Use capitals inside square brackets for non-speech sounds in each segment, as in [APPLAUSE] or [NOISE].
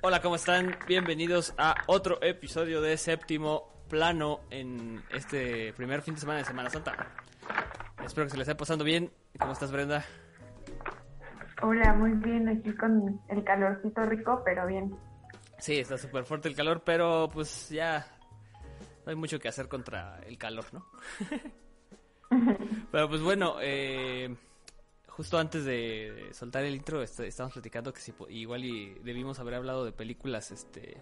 Hola, ¿cómo están? Bienvenidos a otro episodio de Séptimo Plano en este primer fin de semana de Semana Santa. Espero que se les esté pasando bien. ¿Cómo estás, Brenda? Hola, muy bien, aquí con el calorcito rico, pero bien. Sí, está súper fuerte el calor, pero pues ya no hay mucho que hacer contra el calor, ¿no? [LAUGHS] pero pues bueno, eh, justo antes de soltar el intro est- estábamos platicando que si igual y debimos haber hablado de películas este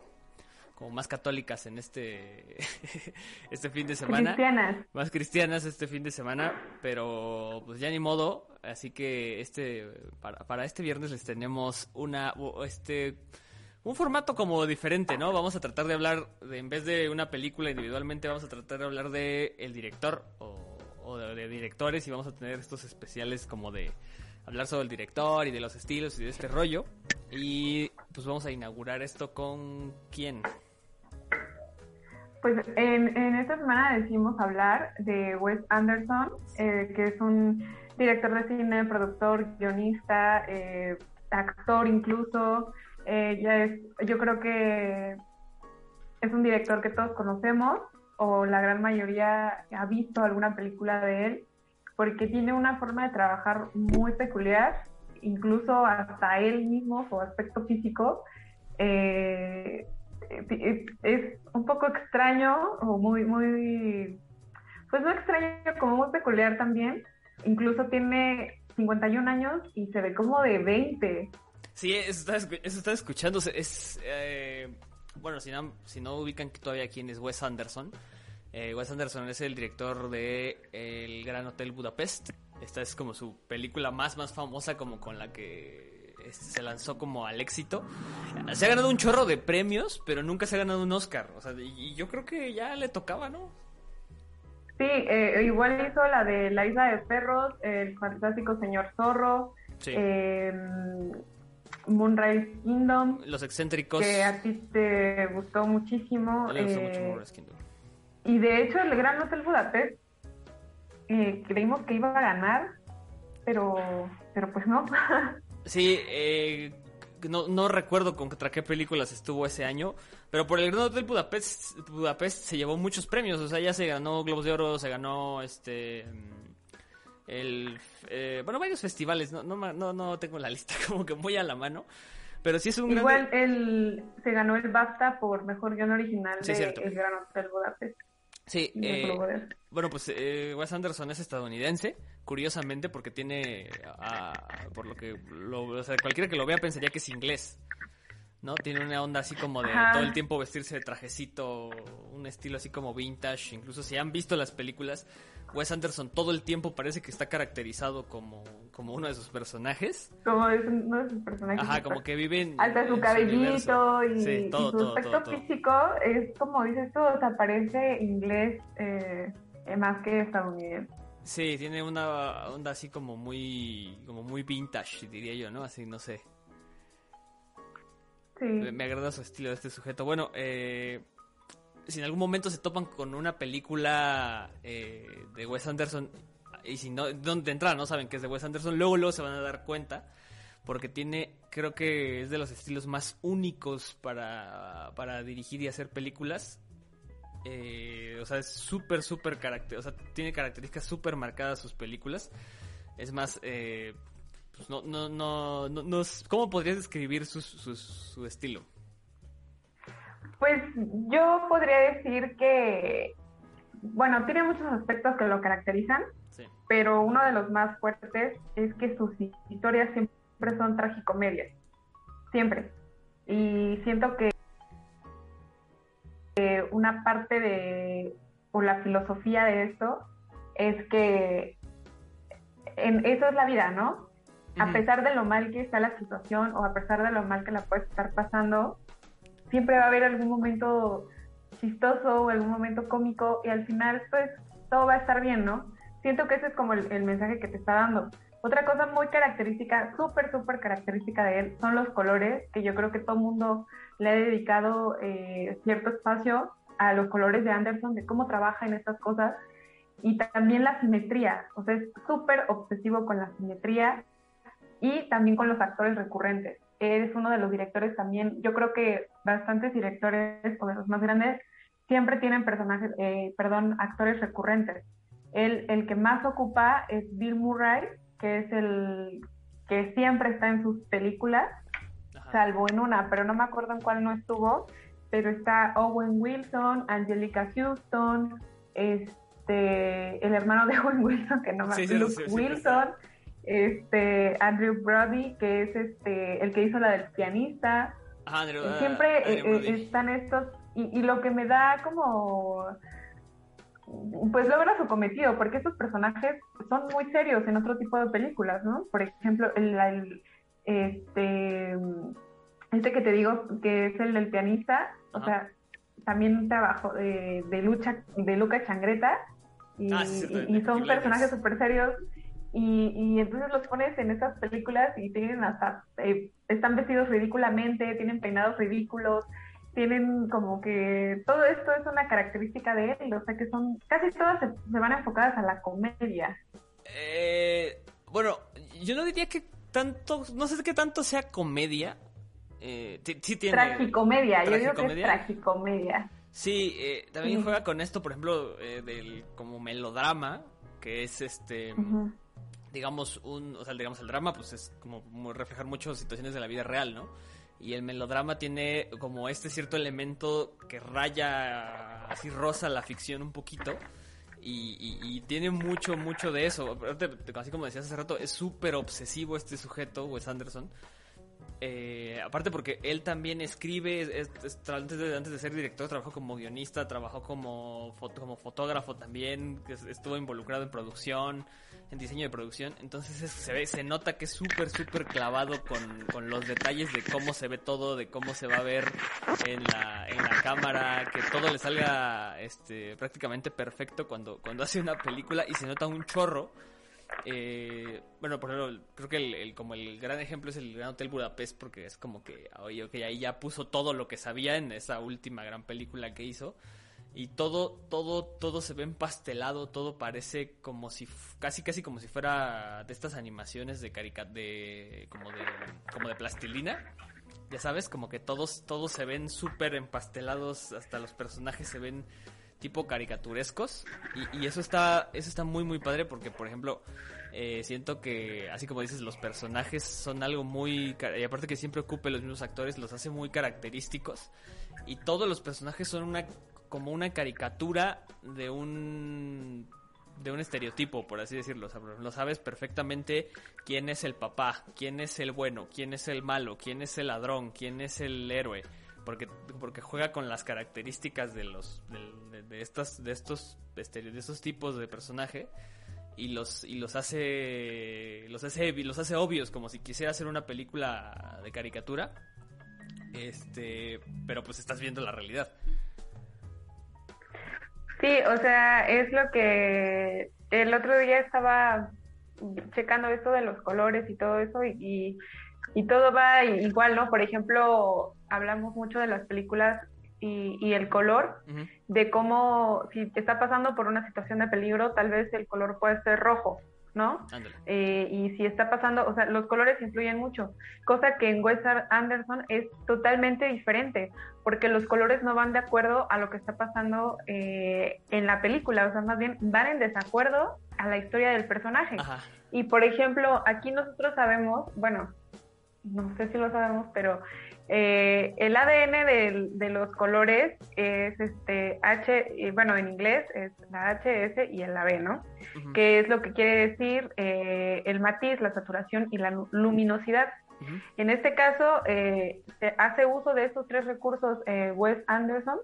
como más católicas en este [LAUGHS] este fin de semana Cristianas. más cristianas este fin de semana, pero pues ya ni modo, así que este para, para este viernes les tenemos una este un formato como diferente, ¿no? Vamos a tratar de hablar de, en vez de una película individualmente, vamos a tratar de hablar de el director o, de directores y vamos a tener estos especiales como de hablar sobre el director y de los estilos y de este rollo. Y pues vamos a inaugurar esto con quién? Pues en, en esta semana decidimos hablar de Wes Anderson, eh, que es un director de cine, productor, guionista, eh, actor incluso. Eh, ya es, yo creo que es un director que todos conocemos o la gran mayoría ha visto alguna película de él, porque tiene una forma de trabajar muy peculiar, incluso hasta él mismo, su aspecto físico. Eh, es, un poco extraño o muy, muy, pues no extraño, como muy peculiar también. Incluso tiene 51 años y se ve como de 20. Sí, eso está, eso está escuchándose. Es, eh, bueno, si no, si no ubican todavía quién es Wes Anderson. Eh, Wes Anderson es el director de El Gran Hotel Budapest. Esta es como su película más, más famosa, como con la que este, se lanzó como al éxito. Se ha ganado un chorro de premios, pero nunca se ha ganado un Oscar. O sea, y, y yo creo que ya le tocaba, ¿no? Sí, eh, igual hizo la de La Isla de Perros, El Fantástico Señor Zorro, Sí. eh, Moonrise Kingdom, Los excéntricos. que a ti te gustó muchísimo. A mí me gustó eh, mucho Moonrise Kingdom. Y de hecho, el Gran Hotel Budapest, eh, creímos que iba a ganar, pero, pero pues no. [LAUGHS] Sí, eh, no, no recuerdo contra qué películas estuvo ese año, pero por el Gran Hotel Budapest, Budapest se llevó muchos premios, o sea, ya se ganó Globos de Oro, se ganó este el eh, bueno, varios festivales, no, no, no, no tengo la lista [LAUGHS] como que muy a la mano, pero sí es un Igual gran él se ganó el BAFTA por mejor guion original Sí, de. El Gran Hotel Budapest. Sí, eh. Bueno, pues eh, Wes Anderson es estadounidense, curiosamente, porque tiene, ah, por lo que, lo, o sea, cualquiera que lo vea pensaría que es inglés, ¿no? Tiene una onda así como de Ajá. todo el tiempo vestirse de trajecito, un estilo así como vintage, incluso si han visto las películas, Wes Anderson todo el tiempo parece que está caracterizado como, como uno de sus personajes. Como es uno de sus personajes. Ajá, como que vive en... Alta en su cabellito y, Sí, todo, y su todo, aspecto todo, físico es como dices tú, o sea, parece inglés eh, eh, más que estadounidense. Sí, tiene una onda así como muy, como muy vintage, diría yo, ¿no? Así, no sé. Sí. Me agrada su estilo de este sujeto. Bueno, eh, si en algún momento se topan con una película eh, de Wes Anderson, y si no, donde entrada no saben que es de Wes Anderson, luego, luego se van a dar cuenta, porque tiene, creo que es de los estilos más únicos para, para dirigir y hacer películas. Eh, o sea, es súper, súper caracter, o sea, tiene características súper marcadas sus películas. Es más, eh, pues no, no, no, no, no ¿cómo podrías describir su, su estilo? Pues yo podría decir que, bueno, tiene muchos aspectos que lo caracterizan, Sí. pero uno de los más fuertes es que sus historias siempre son tragicomedias, siempre. Y siento que una parte de, o la filosofía de esto, es que en, eso es la vida, ¿no? A pesar de lo mal que está la situación o a pesar de lo mal que la puedes estar pasando, siempre va a haber algún momento chistoso o algún momento cómico y al final pues todo va a estar bien, ¿no? Siento que ese es como el, el mensaje que te está dando. Otra cosa muy característica, súper, súper característica de él, son los colores, que yo creo que todo el mundo le ha dedicado eh, cierto espacio a los colores de Anderson, de cómo trabaja en estas cosas. y también la simetría, o sea, es súper obsesivo con la simetría y también con los actores recurrentes. Es uno de los directores también, yo creo que bastantes directores o de los más grandes siempre tienen personajes, eh, perdón, actores recurrentes. El, el que más ocupa es Bill Murray, que es el que siempre está en sus películas, salvo en una, pero no me acuerdo en cuál no estuvo, pero está Owen Wilson, Angelica Houston, este, el hermano de Owen Wilson, que no me acuerdo, Wilson, este, Andrew Brody, que es este, el que hizo la del pianista. Siempre eh, eh, están estos, y, y lo que me da como pues logra su cometido, porque estos personajes son muy serios en otro tipo de películas, ¿no? Por ejemplo, el, este, este que te digo que es el del pianista, o sea, también trabajo de, de lucha de Luca Changreta y, ah, y, son personajes súper serios y, y, entonces los pones en esas películas y tienen hasta eh, están vestidos ridículamente, tienen peinados ridículos, tienen como que todo esto es una característica de él, o sea que son casi todas se, van enfocadas a la comedia. Eh, bueno, yo no diría que tanto, no sé qué tanto sea comedia. Eh, sí tiene tragicomedia, yo digo que es tragicomedia. Sí, eh, también juega con esto, por ejemplo, eh, del como melodrama, que es este, digamos un, o sea, digamos el drama, pues es como reflejar muchas situaciones de la vida real, ¿no? Y el melodrama tiene como este cierto elemento que raya así rosa la ficción un poquito. Y, tiene mucho, mucho de eso. Así como decías hace rato, es súper obsesivo este sujeto, Wes Anderson. Eh, aparte porque él también escribe, antes, de, antes de ser director trabajó como guionista, trabajó como, como fotógrafo también, estuvo involucrado en producción en diseño de producción. Entonces se ve, se nota que es súper, súper clavado con, los detalles de cómo se ve todo, de cómo se va a ver en la, en la cámara, que todo le salga este, prácticamente perfecto cuando, cuando hace una película y se nota un chorro. Eh, bueno, por ejemplo, creo que el, como el gran ejemplo es el Gran Hotel Budapest, porque es como que, oye, okay, ahí ya puso todo lo que sabía en esa última gran película que hizo y todo, todo, todo se ve empastelado, todo parece como si, casi, casi como si fuera de estas animaciones de caricat, de, como de, como de plastilina. Ya sabes, como que todos, todos se ven súper empastelados, hasta los personajes se ven tipo caricaturescos. Y, eso está, eso está muy, muy padre porque, por ejemplo, eh, siento que, así como dices, los personajes son algo muy, y aparte que siempre ocupe los mismos actores, los hace muy característicos. Y todos los personajes son una como una caricatura de un de un estereotipo, por así decirlo. lo sabes perfectamente quién es el papá, quién es el bueno, quién es el malo, quién es el ladrón, quién es el héroe, porque porque juega con las características de los de, estas de estos de estos tipos de personaje y los y los hace los hace los hace obvios como si quisiera hacer una película de caricatura. Este, pero pues estás viendo la realidad. Sí, o sea, es lo que el otro día estaba checando esto de los colores y todo eso y, y, todo va igual, ¿no? Por ejemplo, hablamos mucho de las películas y, y el color, de cómo si está pasando por una situación de peligro, tal vez el color puede ser rojo, ¿no? Eh, y si está pasando, o sea, los colores influyen mucho, cosa que en Wes Anderson es totalmente diferente, porque los colores no van de acuerdo a lo que está pasando eh, en la película, o sea, más bien van en desacuerdo a la historia del personaje. Y por ejemplo, aquí nosotros sabemos, bueno, no sé si lo sabemos, pero eh, el ADN de, los colores es este H, bueno, en inglés es la HS y el AB, ¿no? Que es lo que quiere decir eh, el matiz, la saturación y la luminosidad. En este caso, eh, se hace uso de estos tres recursos Wes Anderson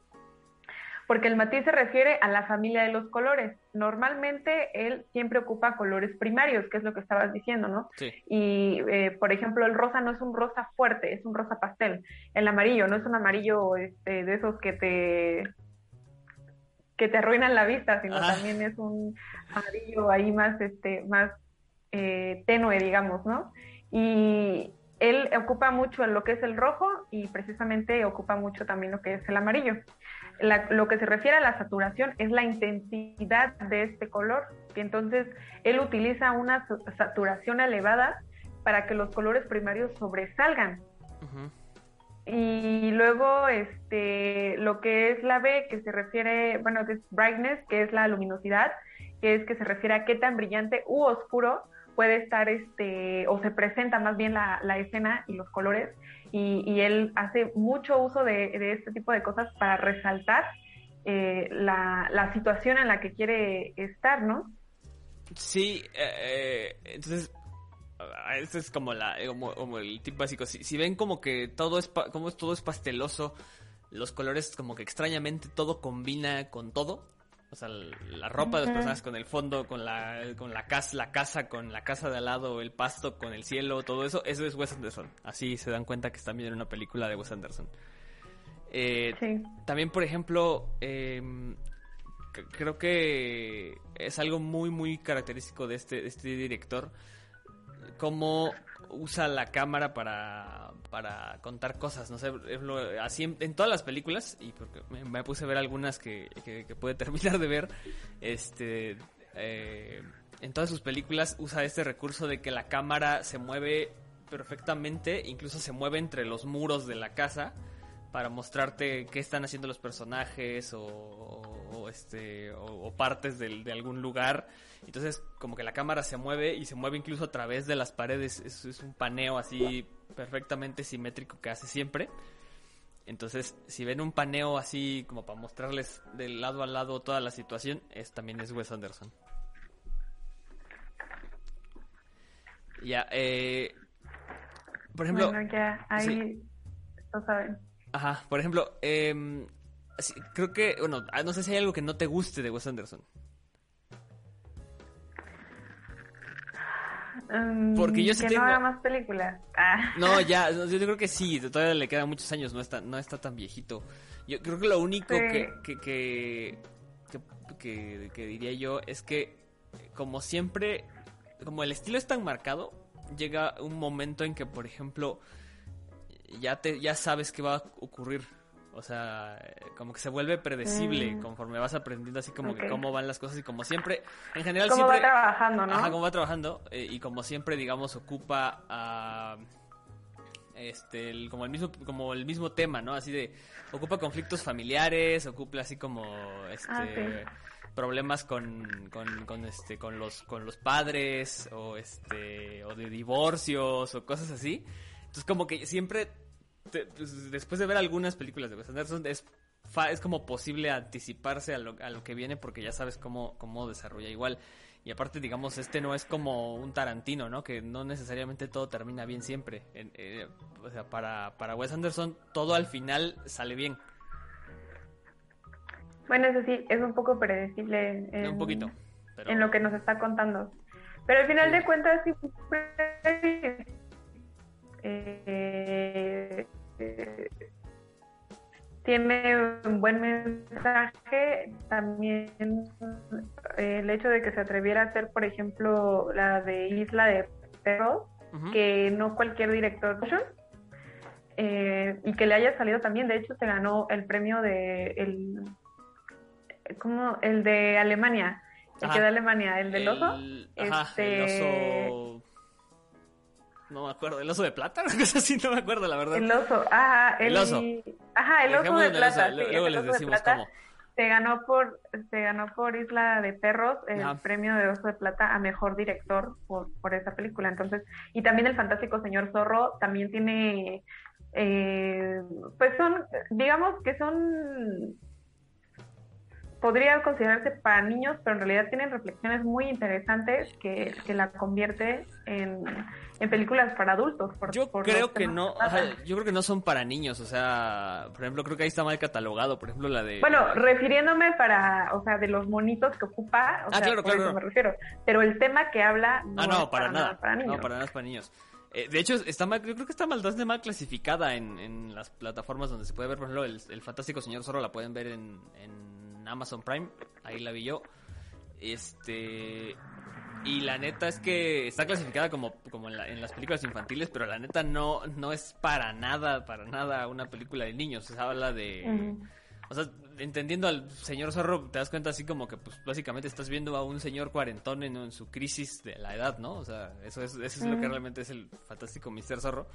porque el matiz se refiere a la familia de los colores. Normalmente él siempre ocupa colores primarios, que es lo que estabas diciendo, ¿no? Sí. Y, eh, por ejemplo, el rosa no es un rosa fuerte, es un rosa pastel. El amarillo no es un amarillo este, de esos que te que te arruinan la vista, sino ah. también es un amarillo ahí más, este, más eh, tenue, digamos, ¿no? Y él ocupa mucho lo que es el rojo y precisamente ocupa mucho también lo que es el amarillo. Lo que se refiere a la saturación es la intensidad de este color. Y entonces él utiliza una saturación elevada para que los colores primarios sobresalgan. Y luego este lo que es la B, que se refiere, bueno, que es brightness, que es la luminosidad, que es que se refiere a qué tan brillante u oscuro puede estar este, o se presenta más bien la, la escena y los colores y, él hace mucho uso de, este tipo de cosas para resaltar eh, la, situación en la que quiere estar, ¿no? Sí, eh, eh, entonces este es como la como, el tip básico. Si, ven como que todo es como todo es pasteloso, los colores como que extrañamente todo combina con todo. O sea, la ropa de las personas con el fondo, con la, con la casa, la casa, con la casa de al lado, el pasto, con el cielo, todo eso, eso es Wes Anderson. Así se dan cuenta que están viendo una película de Wes Anderson. Eh, también, por ejemplo, em, creo que es algo muy, muy característico de este, de este director, cómo usa la cámara para, para contar cosas, no sé, así en, todas las películas, y porque me, puse a ver algunas que, que, puede [LAUGHS] terminar de ver, este, eh, en todas sus películas usa este recurso de que la cámara se mueve perfectamente, incluso se mueve entre los muros de la casa para mostrarte qué están haciendo los personajes o, este o, partes de algún lugar entonces, como que la cámara se mueve y se mueve incluso a través de las paredes. Es, un paneo así perfectamente simétrico que hace siempre. Entonces, si ven un paneo así como para mostrarles de lado a lado toda la situación, es también es Wes Anderson. Ya, eh, por ejemplo... Bueno, ya, ahí lo saben. Ajá, por ejemplo, eh, creo que, bueno, ah, no sé si hay algo que no te guste de Wes Anderson. Mm, Porque yo sí que no haga más películas. Ah. No, ya, yo creo que sí, todavía le quedan muchos años, no está, no está tan viejito. Yo creo que lo único que, que, que, que, diría yo es que, como siempre, como el estilo es tan marcado, llega un momento en que, por ejemplo, ya, te, ya sabes qué va a ocurrir o sea, como que se vuelve predecible mm. conforme vas aprendiendo así como que cómo van las cosas y como siempre, en general ¿Cómo siempre... va trabajando, ¿no? Ajá, cómo va trabajando eh, y como siempre, digamos, ocupa a... este, el, como el mismo como el mismo tema, ¿no? Así de ocupa conflictos familiares, ocupa así como este ah, problemas con, con, con, este con los con los padres o este o de divorcios o cosas así. Entonces como que siempre pues, después de ver algunas películas de Wes Anderson, es, es como posible anticiparse a lo, a lo que viene porque ya sabes cómo, cómo desarrolla igual. Y aparte, digamos, este no es como un Tarantino, ¿no? Que no necesariamente todo termina bien siempre. Eh, o sea, para, para Wes Anderson todo al final sale bien. Bueno, eso sí, es un poco predecible en, un poquito, en lo que nos está contando. Pero al final de cuentas, sí, eh, tiene un buen mensaje. También eh, el hecho de que se atreviera a hacer, por ejemplo, la de Isla de Perros, que no cualquier director eh, y que le haya salido también. De hecho, se ganó el premio de el, ¿cómo? el de Alemania, el que de Alemania, el del oso. este, el oso no me acuerdo, el oso de plata, [LAUGHS] cosa así, no me acuerdo, la verdad. El oso, ajá, el, oso. Ajá, el oso de plata. luego les decimos cómo. Se ganó por, se ganó por Isla de Perros el premio de Oso de Plata a mejor director por, por esa película. Entonces, y también el fantástico señor Zorro también tiene, eh, pues son, digamos que son podría considerarse para niños, pero en realidad tienen reflexiones muy interesantes que, que la convierte en, en, películas para adultos. yo creo que no, yo creo que no son para niños, o sea, por ejemplo, creo que ahí está mal catalogado, por ejemplo, la de... Bueno, refiriéndome para, o sea, de los monitos que ocupa, o ah, sea, claro, claro. Eso me refiero, pero el tema que habla no, ah, no para, nada, para niños. No, para nada es para niños. Eh, de hecho, está mal, yo creo que está mal, mal clasificada en, en las plataformas donde se puede ver, por ejemplo, el, el Fantástico Señor Zorro la pueden ver en Amazon Prime, ahí la vi yo. Este. Y la neta es que está clasificada como, como en, las películas infantiles, pero la neta no, no es para nada, para nada una película de niños. Se habla de. O sea, entendiendo al señor zorro, te das cuenta así como que, pues, básicamente estás viendo a un señor cuarentón en, en su crisis de la edad, ¿no? O sea, eso es, eso es lo que realmente es el fantástico Mr. Zorro.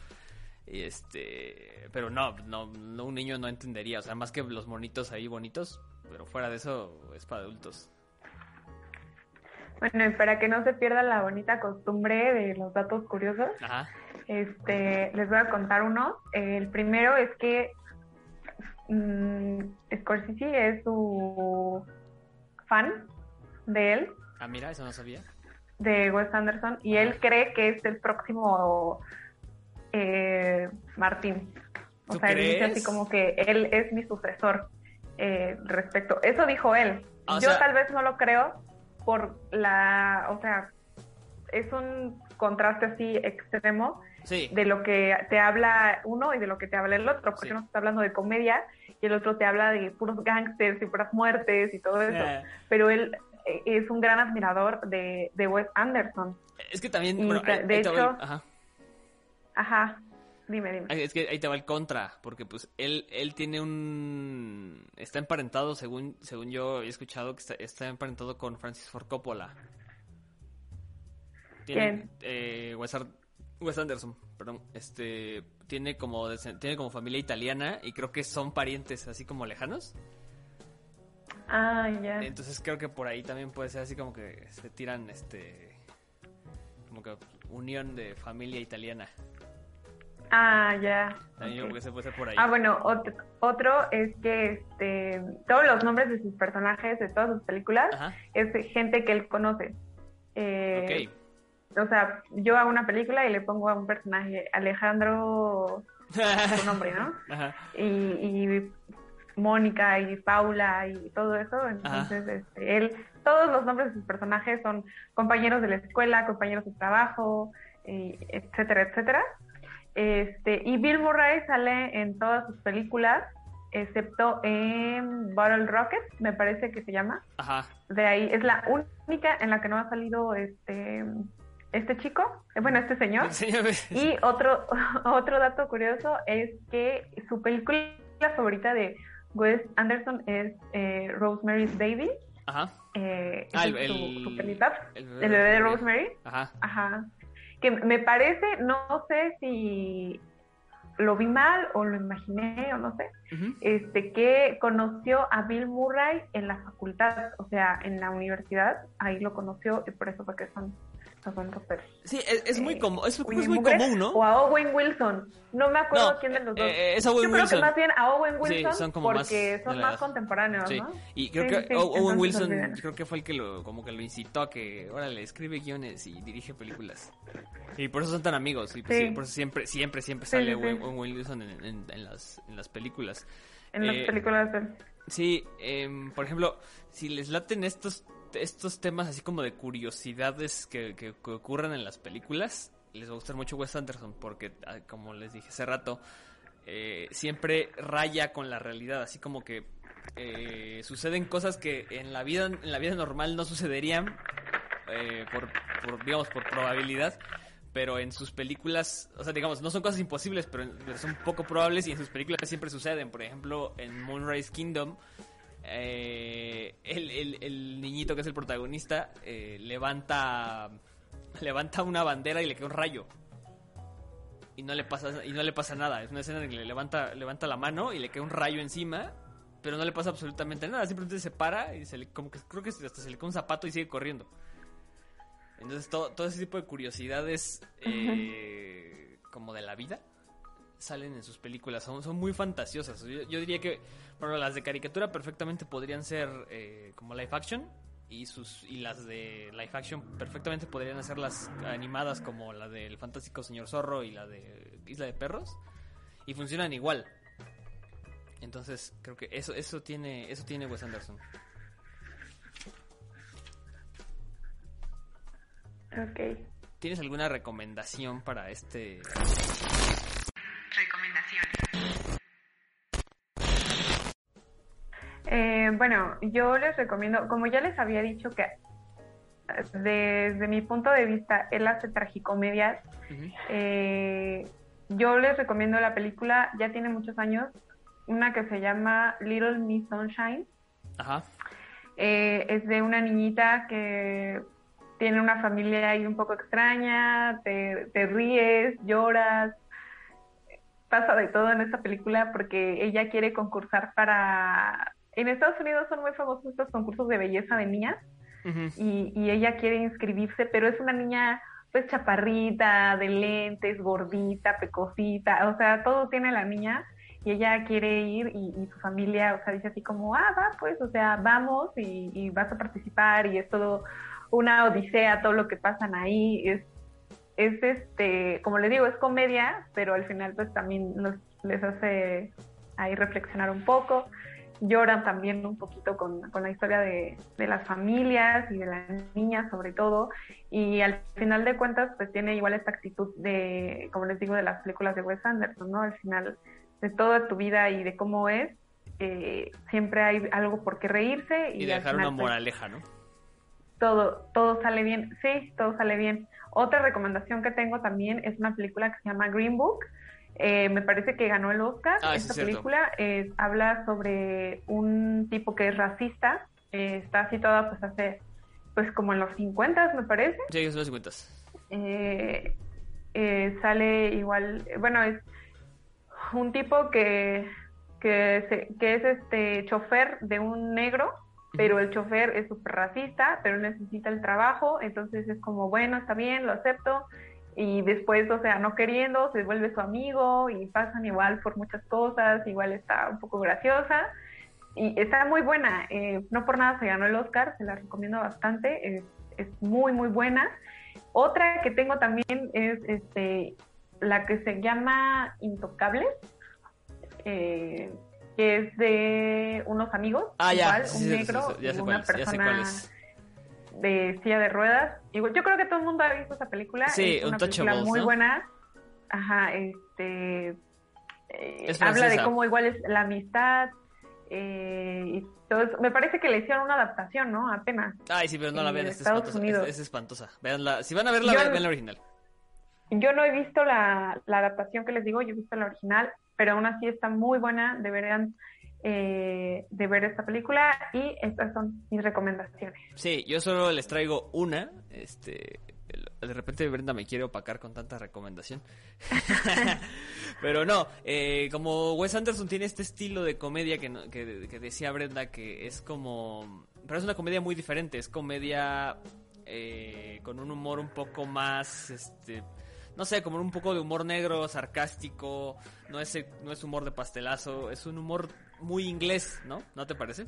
Y este, pero no, no, no, un niño no entendería, o sea, más que los monitos ahí bonitos, pero fuera de eso es para adultos. Bueno, y para que no se pierda la bonita costumbre de los datos curiosos, Ajá. este, les voy a contar uno. El primero es que mm, Scorsese es su fan de él, Ah, mira, eso no sabía. de Wes Anderson, y él cree que es el próximo eh, Martín. O ¿Tú sea, él dice así como que él es mi sucesor eh, respecto. Eso dijo él. O Yo sea- tal vez no lo creo por la, o sea, es un contraste así extremo Sí. de lo que te habla uno y de lo que te habla el otro, porque Sí. uno está hablando de comedia y el otro te habla de puros gángsters y puras muertes y todo eso. Eh, Pero él eh, es un gran admirador de, de Wes Anderson. es que también, bueno, de hecho- ajá. Ajá, dime, dime. Es que ahí te va el contra, porque pues él, él tiene un... Está emparentado, según, según yo he escuchado, que está, está emparentado con Francis Ford Coppola. Tiene, eh, Wes, Ar- Wes Anderson, perdón. Este, tiene como, tiene como familia italiana y creo que son parientes así como lejanos. Ah, ya. Entonces creo que por ahí también puede ser así como que se tiran, este... Como que unión de familia italiana. Ah, ya. También yo se por ahí. Ah, bueno, otro, otro es que este, todos los nombres de sus personajes de todas sus películas Ajá. es gente que él conoce. Eh, Ok. O sea, yo hago una película y le pongo a un personaje Alejandro, su nombre, ¿no? [LAUGHS] Ajá. Y, y Mónica y Paula y todo eso. Entonces, este, él, todos los nombres de sus personajes son compañeros de la escuela, compañeros de trabajo, y etcétera, etcétera. Este, y Bill Murray sale en todas sus películas, excepto en Bottle Rocket, me parece que se llama. Ajá. De ahí es la única en la que no ha salido este este chico, eh, bueno, este señor. Enséñame. Y otro, [LAUGHS] otro dato curioso es que su película favorita de Wes Anderson es eh, Rosemary's Baby. Ajá. Eh, Ah, el- su, el- su el bebé de. Rosemary. Ajá. Ajá. Que me parece, no sé si lo vi mal o lo imaginé o no sé, este que conoció a Bill Murray en la facultad, o sea, en la universidad, ahí lo conoció y por eso fue que son, Sí, es, es muy Eh, común, es, muy común, ¿no? O a Owen Wilson. No me acuerdo No, quién de los dos. eh, eh, es Owen Yo creo Wilson. que más bien a Owen Sí, Wilson son como porque son más contemporáneos, Sí, ¿no? y creo Sí, que sí, Owen Wilson creo que fue el que lo como que lo incitó a que, órale, escribe guiones y dirige películas. Y por eso son tan amigos y pues, por eso siempre siempre siempre sale. Owen, Owen Wilson en, en- en las en las películas. En las Eh, películas de Sí, em, por ejemplo, si les laten estos estos temas así como de curiosidades que, que- ocurren en las películas, les va a gustar mucho Wes Anderson porque, ah, como les dije hace rato, eh, siempre raya con la realidad, así como que eh, suceden cosas que en la vida en la vida normal no sucederían eh, por, digamos por probabilidad. Pero en sus películas, o sea, digamos, no son cosas imposibles, pero son poco probables y en sus películas siempre suceden. Por ejemplo, en Moonrise Kingdom, eh, el, el- el niñito que es el protagonista eh, levanta levanta una bandera y le cae un rayo. Y no le pasa y no le pasa nada. Es una escena en que le levanta levanta la mano y le cae un rayo encima pero no le pasa absolutamente nada. Simplemente se para y se le como que creo que hasta se le cae un zapato y sigue corriendo. Entonces todo, todo ese tipo de curiosidades eh, como de la vida salen en sus películas, son, son muy fantasiosas. Yo, yo diría que, bueno, las de caricatura perfectamente podrían ser eh, como live action y sus y las de live action perfectamente podrían ser las animadas como la del fantástico señor zorro y la de Isla de Perros y funcionan igual. Entonces creo que eso eso tiene eso tiene Wes Anderson. Ok. ¿Tienes alguna recomendación para este bueno, yo les recomiendo, como ya les había dicho que desde mi punto de vista él hace tragicomedias, eh, yo les recomiendo la película, ya tiene muchos años, una que se llama Little Miss Sunshine. Ajá. Eh, es de una niñita que tiene una familia ahí un poco extraña, te, te ríes, lloras, pasa de todo en esta película porque ella quiere concursar para... En Estados Unidos son muy famosos estos concursos de belleza de niñas y, y ella quiere inscribirse, pero es una niña pues chaparrita, de lentes, gordita, pecosita, o sea, todo tiene la niña y ella quiere ir y, y su familia, o sea, dice así como, ah, va, pues, o sea, vamos y, y vas a participar y es todo una odisea, todo lo que pasan ahí, es, es este, como les digo, es comedia, pero al final pues también los, les hace ahí reflexionar un poco lloran también un poquito con, con la historia de, de, las familias y de las niñas sobre todo y al final de cuentas pues tiene igual esta actitud de, como les digo, de las películas de Wes Anderson, ¿no? Al final de toda tu vida y de cómo es, eh, siempre hay algo por qué reírse. Y, y dejar final, una moraleja, ¿no? Pues, todo, todo sale bien, sí, todo sale bien. Otra recomendación que tengo también es una película que se llama Green Book, eh, me parece que ganó el Oscar. Ah, Esta es película eh, habla sobre un tipo que es racista. Eh, está situada pues hace, pues como en los 50, me parece. Sí, es los 50. sale igual, bueno, es un tipo que, que, se, que es este chofer de un negro, pero el chofer es súper racista, pero necesita el trabajo, entonces es como, bueno, está bien, lo acepto y después, o sea, no queriendo, se vuelve su amigo y pasan igual por muchas cosas, igual está un poco graciosa y está muy buena, eh, no por nada se ganó el Oscar, se la recomiendo bastante, es, es, muy, muy buena. Otra que tengo también es este, la que se llama Intocables, eh, que es de unos amigos, ah, igual, ya, un negro y una persona de silla de ruedas. Igual, yo creo que todo el mundo ha visto esa película. Sí, es una película muy ¿no? buena. Ajá, este eh, habla de cómo igual es la amistad. Eh, y todo eso. Me parece que le hicieron una adaptación, ¿no? Apenas. Ay, sí, pero no la vean, es Estados espantosa. Es, es espantosa. Veanla. Si van a verla, yo, vean la original. Yo no he visto la, la, adaptación que les digo, yo he visto la original, pero aún así está muy buena, deberían eh, de ver esta película y estas son mis recomendaciones. Sí, yo solo les traigo una, este, de repente Brenda me quiere opacar con tanta recomendación. [LAUGHS] Pero no, eh, como Wes Anderson tiene este estilo de comedia que, que, que, decía Brenda que es como... Pero es una comedia muy diferente, es comedia eh, con un humor un poco más... este no sé, como un poco de humor negro, sarcástico, no es, no es humor de pastelazo, es un humor muy inglés, ¿no? ¿No te parece?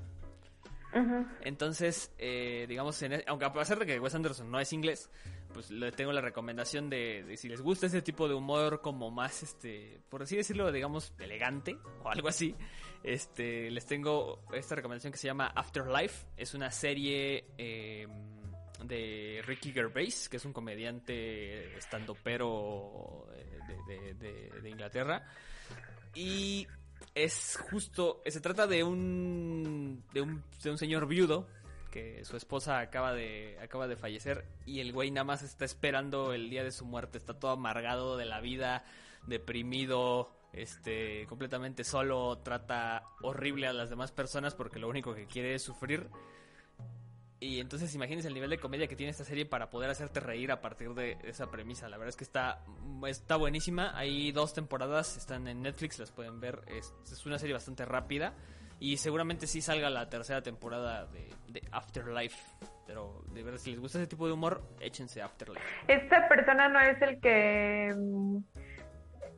Uh -huh. Entonces, eh, digamos, en, aunque a pesar de que Wes Anderson no es inglés, pues le tengo la recomendación de, de, si les gusta ese tipo de humor como más, este, por así decirlo, digamos, elegante o algo así, este, les tengo esta recomendación que se llama Afterlife. Es una serie eh, de Ricky Gervais, que es un comediante estandopero de, de, de Inglaterra. Y es justo, se trata de un, de un, de un señor viudo que su esposa acaba de, acaba de fallecer y el güey nada más está esperando el día de su muerte, está todo amargado de la vida, deprimido, este, completamente solo, trata horrible a las demás personas porque lo único que quiere es sufrir. Y entonces imagínense el nivel de comedia que tiene esta serie para poder hacerte reír a partir de esa premisa. La verdad es que está, está buenísima. Hay dos temporadas, están en Netflix, las pueden ver. Es, es una serie bastante rápida. Y seguramente sí salga la tercera temporada de, de, Afterlife. Pero de verdad, si les gusta ese tipo de humor, échense Afterlife. Esta persona no es el que...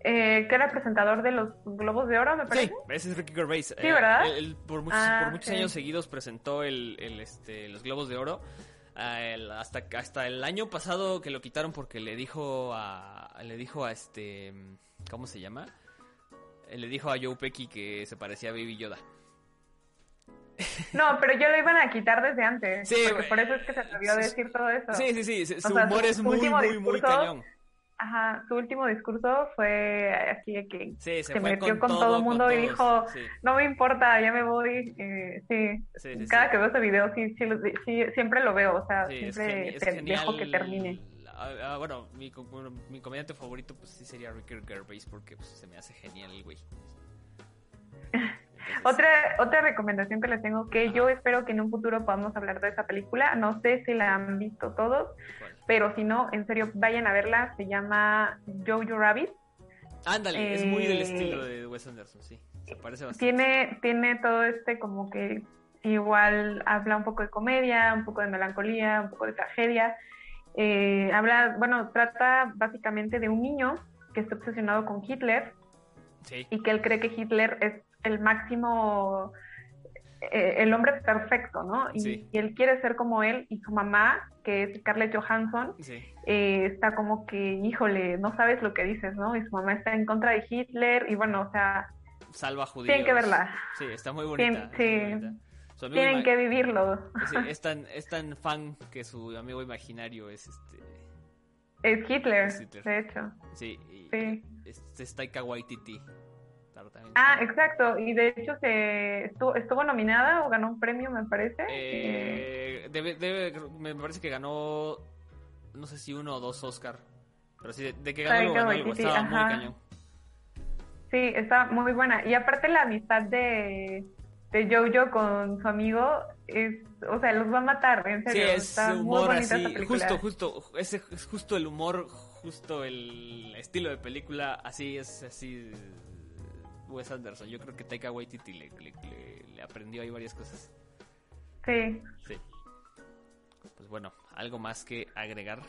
Eh, que era presentador de los Globos de Oro, me parece. Sí, ese es Ricky Gervais. Sí, ¿verdad? Él, él por muchos, ah, por muchos sí. años seguidos presentó el, el, este, los Globos de Oro. El, hasta, hasta el año pasado que lo quitaron porque le dijo a. Le dijo a este. ¿Cómo se llama? Le dijo a Joe Pecky que se parecía a Baby Yoda. No, pero yo lo iban a quitar desde antes. Sí, porque por eso es que se atrevió a decir todo eso. Sí, sí, sí. Su o sea, humor su, es muy, muy, muy cañón. Ajá, su último discurso fue así de que sí, se, se metió con, todo, el mundo y dijo, sí. no me importa, ya me voy. Eh, sí. sí, cada que veo ese video sí, sí, siempre lo veo, o sea, siempre es, te es dejo que termine. Ah, bueno, mi, mi comediante favorito pues sí sería Ricky Gervais porque pues, se me hace genial el güey. [LAUGHS] Otra, otra recomendación que les tengo, que yo espero que en un futuro podamos hablar de esa película, no sé si la han visto todos, pero si no, en serio, vayan a verla, se llama Jojo Rabbit. Ándale, es muy del estilo de Wes Anderson, sí, se parece bastante. Tiene, tiene todo este como que igual habla un poco de comedia, un poco de melancolía, un poco de tragedia. Eh, habla, bueno, trata básicamente de un niño que está obsesionado con Hitler y que él cree que Hitler es el máximo, eh, el hombre perfecto, ¿no? Y, él quiere ser como él y su mamá, que es Scarlett Johansson, eh, está como que, híjole, no sabes lo que dices, ¿no? Y su mamá está en contra de Hitler y bueno, o sea... Salva judíos. Tienen que verla. Sí, está muy bonita. sí. Tienen que vivirlo. es, tan, es tan fan que su amigo imaginario es este... Es Hitler, de hecho. Sí, sí. Es, es Taika Waititi. Ah, exacto. Y de hecho se estuvo, estuvo nominada o ganó un premio, me parece. Eh, debe, me parece que ganó, no sé si uno o dos Oscar. Pero sí, de, que ganó, algo, estaba muy cañón. Sí, está muy buena. Y aparte la amistad de, de Jojo con su amigo es, o sea, los va a matar, en serio. Sí, es humor así, justo, justo, ese es justo el humor, justo el estilo de película, así es, así Wes Anderson. Yo creo que Taika Waititi le, le, aprendió ahí varias cosas. Sí. Sí. Pues bueno, ¿algo más que agregar?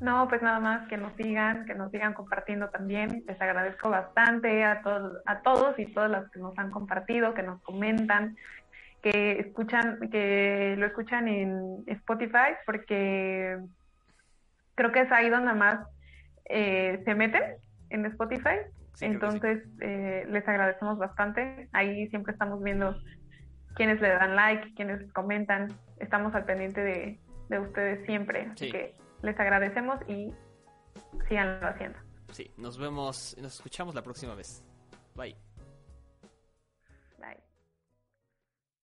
No, pues nada más que nos sigan, que nos sigan compartiendo también. Les agradezco bastante a todos, a todos y todas las que nos han compartido, que nos comentan, que escuchan, que lo escuchan en Spotify, porque creo que es ahí donde más eh, se meten en Spotify entonces, eh, les agradecemos bastante. Ahí siempre estamos viendo quienes le dan like, quienes comentan. Estamos al pendiente de, de ustedes siempre. Así que les agradecemos y síganlo haciendo. Sí, nos vemos, nos escuchamos la próxima vez. Bye.